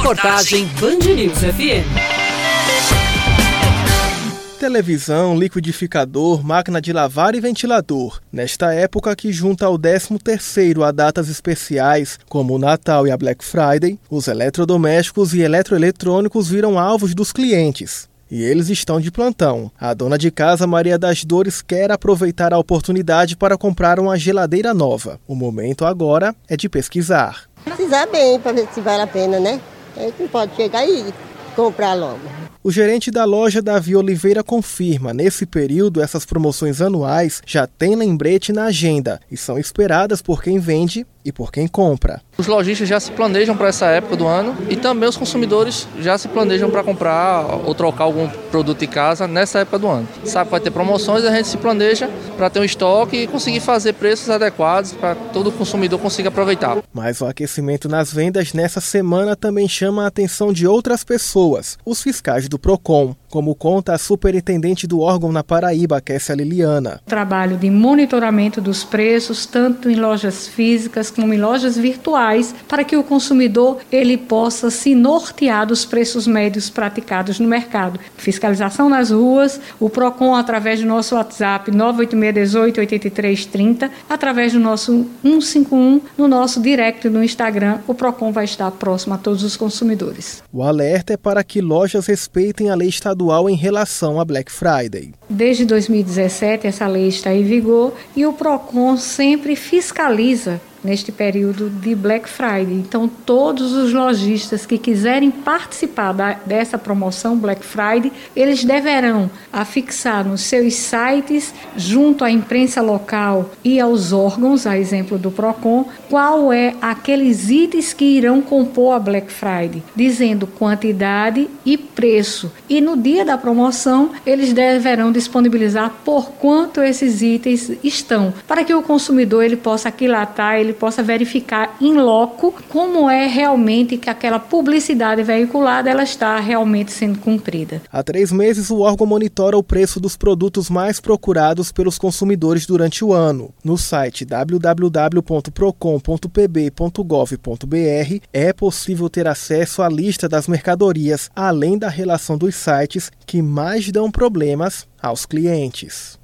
Reportagem Band News FM. Televisão, liquidificador, máquina de lavar e ventilador. Nesta época que junta ao 13º a datas especiais, como o Natal e a Black Friday, os eletrodomésticos e eletroeletrônicos viram alvos dos clientes. E eles estão de plantão. A dona de casa, Maria das Dores, quer aproveitar a oportunidade para comprar uma geladeira nova. O momento agora é de pesquisar. Precisar bem para ver se vale a pena, né? A gente não pode chegar e comprar logo. O gerente da loja Davi Oliveira confirma, nesse período essas promoções anuais já têm lembrete na agenda e são esperadas por quem vende e por quem compra. Os lojistas já se planejam para essa época do ano e também os consumidores já se planejam para comprar ou trocar algum produto em casa nessa época do ano. Sabe que vai ter promoções, a gente se planeja para ter um estoque e conseguir fazer preços adequados para todo consumidor consiga aproveitar. Mas o aquecimento nas vendas nessa semana também chama a atenção de outras pessoas, os fiscais do Procon, como conta a superintendente do órgão na Paraíba, Kessia Liliana. Trabalho de monitoramento dos preços, tanto em lojas físicas como em lojas virtuais, para que o consumidor ele possa se nortear dos preços médios praticados no mercado. Fiscalização nas ruas, o Procon através do nosso WhatsApp 98618 8330, através do nosso 151, no nosso direct no Instagram, o Procon vai estar próximo a todos os consumidores. O alerta é para que lojas respeitem a lei estadual estadual em relação à Black Friday. Desde 2017, essa lei está em vigor e o PROCON sempre fiscaliza neste período de Black Friday. Então, todos os lojistas que quiserem participar da, dessa promoção Black Friday, eles deverão afixar nos seus sites, junto à imprensa local e aos órgãos, a exemplo do Procon, qual é aqueles itens que irão compor a Black Friday, dizendo quantidade e preço. E no dia da promoção, eles deverão disponibilizar por quanto esses itens estão, para que o consumidor ele possa aquilatar, ele ele possa verificar em loco como é realmente que aquela publicidade veiculada ela está realmente sendo cumprida. Há três meses, o órgão monitora o preço dos produtos mais procurados pelos consumidores durante o ano. No site www.procon.pb.gov.br é possível ter acesso à lista das mercadorias, além da relação dos sites que mais dão problemas aos clientes.